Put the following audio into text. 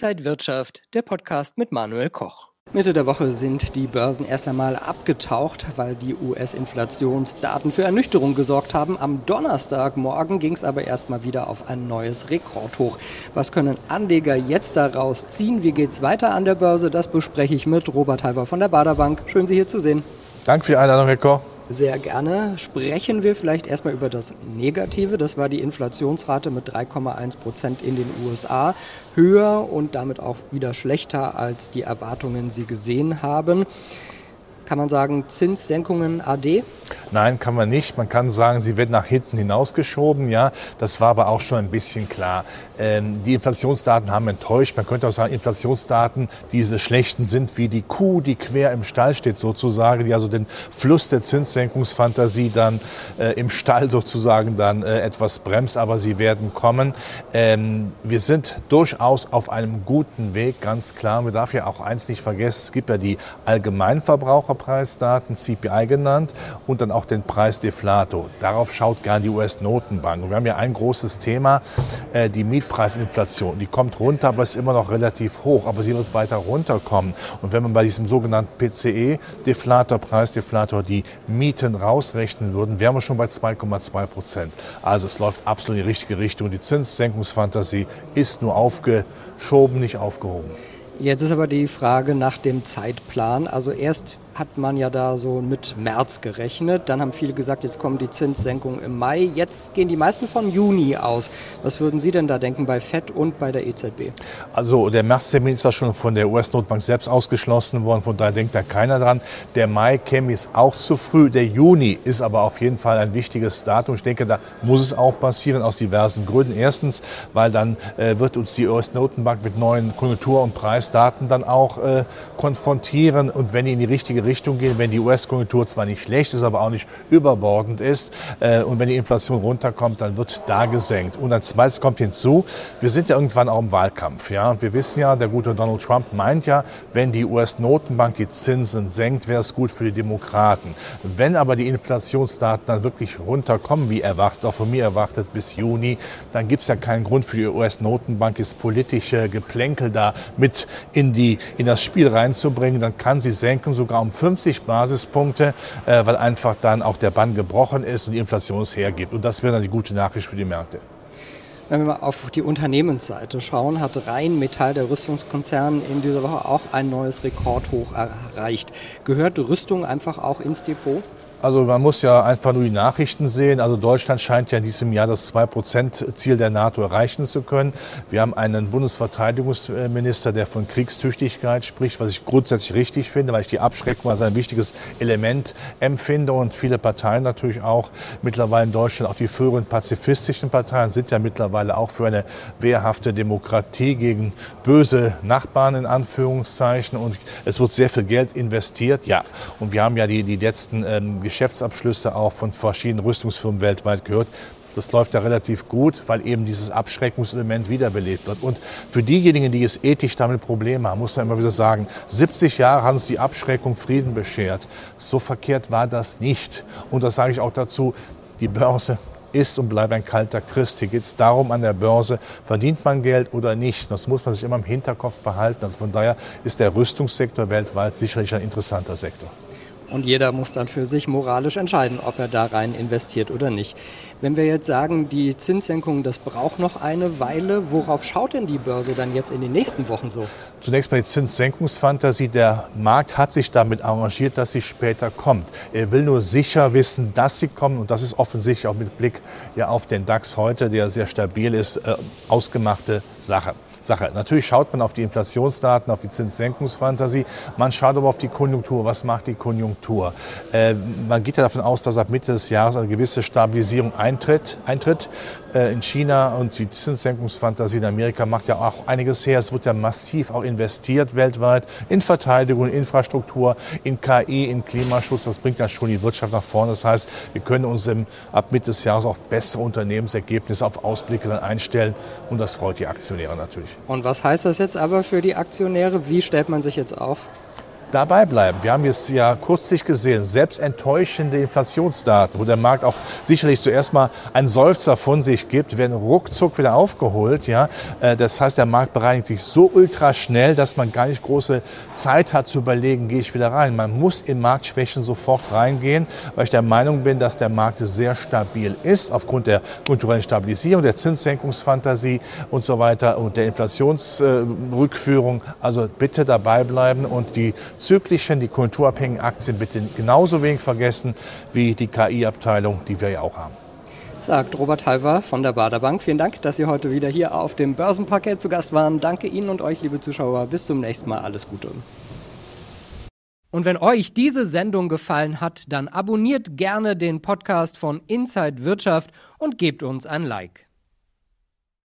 Inside Wirtschaft, der Podcast mit Manuel Koch. Mitte der Woche sind die Börsen erst einmal abgetaucht, weil die US-Inflationsdaten für Ernüchterung gesorgt haben. Am Donnerstagmorgen ging es aber erstmal wieder auf ein neues Rekordhoch. Was können Anleger jetzt daraus ziehen? Wie geht es weiter an der Börse? Das bespreche ich mit Robert Halber von der Baderbank. Schön, Sie hier zu sehen. Danke für die Einladung, Herr Koch. Sehr gerne. Sprechen wir vielleicht erstmal über das Negative. Das war die Inflationsrate mit 3,1 Prozent in den USA. Höher und damit auch wieder schlechter, als die Erwartungen sie gesehen haben. Kann man sagen, Zinssenkungen AD? Nein, kann man nicht. Man kann sagen, sie wird nach hinten hinausgeschoben. Ja, das war aber auch schon ein bisschen klar. Ähm, die Inflationsdaten haben enttäuscht. Man könnte auch sagen, Inflationsdaten, diese schlechten sind wie die Kuh, die quer im Stall steht sozusagen, die also den Fluss der Zinssenkungsfantasie dann äh, im Stall sozusagen dann äh, etwas bremst, aber sie werden kommen. Ähm, wir sind durchaus auf einem guten Weg, ganz klar. Man darf ja auch eins nicht vergessen, es gibt ja die Allgemeinverbraucher Verbraucherpreisdaten, CPI genannt, und dann auch den Preisdeflator. Darauf schaut gerne die US-Notenbank. Wir haben ja ein großes Thema, äh, die Mietpreisinflation. Die kommt runter, aber ist immer noch relativ hoch, aber sie wird weiter runterkommen. Und wenn man bei diesem sogenannten PCE-Deflator, Preisdeflator, die Mieten rausrechnen würden, wären wir schon bei 2,2 Prozent. Also es läuft absolut in die richtige Richtung. Die Zinssenkungsfantasie ist nur aufgeschoben, nicht aufgehoben. Jetzt ist aber die Frage nach dem Zeitplan. Also erst hat man ja da so mit März gerechnet. Dann haben viele gesagt, jetzt kommen die Zinssenkungen im Mai. Jetzt gehen die meisten von Juni aus. Was würden Sie denn da denken bei FED und bei der EZB? Also der Märztermin ist ja schon von der US-Notbank selbst ausgeschlossen worden. Von daher denkt da keiner dran. Der Mai käme jetzt auch zu früh. Der Juni ist aber auf jeden Fall ein wichtiges Datum. Ich denke, da muss es auch passieren aus diversen Gründen. Erstens, weil dann äh, wird uns die US-Notenbank mit neuen Konjunktur- und Preisdaten dann auch äh, konfrontieren. Und wenn die in die richtige Richtung gehen, wenn die US-Konjunktur zwar nicht schlecht ist, aber auch nicht überbordend ist. Äh, und wenn die Inflation runterkommt, dann wird da gesenkt. Und als zweites kommt hinzu, wir sind ja irgendwann auch im Wahlkampf. Ja? Wir wissen ja, der gute Donald Trump meint ja, wenn die US-Notenbank die Zinsen senkt, wäre es gut für die Demokraten. Wenn aber die Inflationsdaten dann wirklich runterkommen, wie erwartet, auch von mir erwartet bis Juni, dann gibt es ja keinen Grund für die US-Notenbank, das politische Geplänkel da mit in, die, in das Spiel reinzubringen. Dann kann sie senken, sogar um 50 Basispunkte, äh, weil einfach dann auch der Bann gebrochen ist und die Inflation es hergibt. Und das wäre dann die gute Nachricht für die Märkte. Wenn wir mal auf die Unternehmensseite schauen, hat Rheinmetall, der Rüstungskonzern, in dieser Woche auch ein neues Rekordhoch erreicht. Gehört Rüstung einfach auch ins Depot? Also man muss ja einfach nur die Nachrichten sehen. Also Deutschland scheint ja in diesem Jahr das 2-Prozent-Ziel der NATO erreichen zu können. Wir haben einen Bundesverteidigungsminister, der von Kriegstüchtigkeit spricht, was ich grundsätzlich richtig finde, weil ich die Abschreckung als ein wichtiges Element empfinde und viele Parteien natürlich auch mittlerweile in Deutschland, auch die früheren pazifistischen Parteien sind ja mittlerweile auch für eine wehrhafte Demokratie gegen böse Nachbarn in Anführungszeichen und es wird sehr viel Geld investiert. Ja, und wir haben ja die, die letzten ähm, Geschäftsabschlüsse auch von verschiedenen Rüstungsfirmen weltweit gehört. Das läuft ja relativ gut, weil eben dieses Abschreckungselement wiederbelebt wird. Und für diejenigen, die es ethisch damit Probleme haben, muss man immer wieder sagen, 70 Jahre hat uns die Abschreckung Frieden beschert. So verkehrt war das nicht. Und das sage ich auch dazu, die Börse ist und bleibt ein kalter Christ. Hier geht es darum, an der Börse, verdient man Geld oder nicht. Das muss man sich immer im Hinterkopf behalten. Also von daher ist der Rüstungssektor weltweit sicherlich ein interessanter Sektor. Und jeder muss dann für sich moralisch entscheiden, ob er da rein investiert oder nicht. Wenn wir jetzt sagen, die Zinssenkung, das braucht noch eine Weile, worauf schaut denn die Börse dann jetzt in den nächsten Wochen so? Zunächst mal die Zinssenkungsfantasie. Der Markt hat sich damit arrangiert, dass sie später kommt. Er will nur sicher wissen, dass sie kommen. Und das ist offensichtlich auch mit Blick ja, auf den DAX heute, der sehr stabil ist, äh, ausgemachte Sache. Sache. Natürlich schaut man auf die Inflationsdaten, auf die Zinssenkungsfantasie. Man schaut aber auf die Konjunktur. Was macht die Konjunktur? Äh, man geht ja davon aus, dass ab Mitte des Jahres eine gewisse Stabilisierung eintritt. eintritt. Äh, in China und die Zinssenkungsfantasie in Amerika macht ja auch einiges her. Es wird ja massiv auch investiert weltweit in Verteidigung, in Infrastruktur, in KI, in Klimaschutz. Das bringt ja schon die Wirtschaft nach vorne. Das heißt, wir können uns im, ab Mitte des Jahres auf bessere Unternehmensergebnisse, auf Ausblicke dann einstellen. Und das freut die Aktionäre natürlich. Und was heißt das jetzt aber für die Aktionäre? Wie stellt man sich jetzt auf? Dabei bleiben. Wir haben jetzt ja kürzlich gesehen, selbst enttäuschende Inflationsdaten, wo der Markt auch sicherlich zuerst mal einen Seufzer von sich gibt, werden ruckzuck wieder aufgeholt. Ja? Äh, das heißt, der Markt bereinigt sich so ultra schnell, dass man gar nicht große Zeit hat zu überlegen, gehe ich wieder rein. Man muss in Marktschwächen sofort reingehen, weil ich der Meinung bin, dass der Markt sehr stabil ist, aufgrund der kulturellen Stabilisierung, der Zinssenkungsfantasie und so weiter und der Inflationsrückführung. Also bitte dabei bleiben und die zyklischen, die kulturabhängigen Aktien bitte genauso wenig vergessen wie die KI-Abteilung, die wir ja auch haben sagt Robert Halver von der Baderbank. Vielen Dank, dass Sie heute wieder hier auf dem Börsenparkett zu Gast waren. Danke Ihnen und euch, liebe Zuschauer. Bis zum nächsten Mal. Alles Gute. Und wenn euch diese Sendung gefallen hat, dann abonniert gerne den Podcast von Inside Wirtschaft und gebt uns ein Like.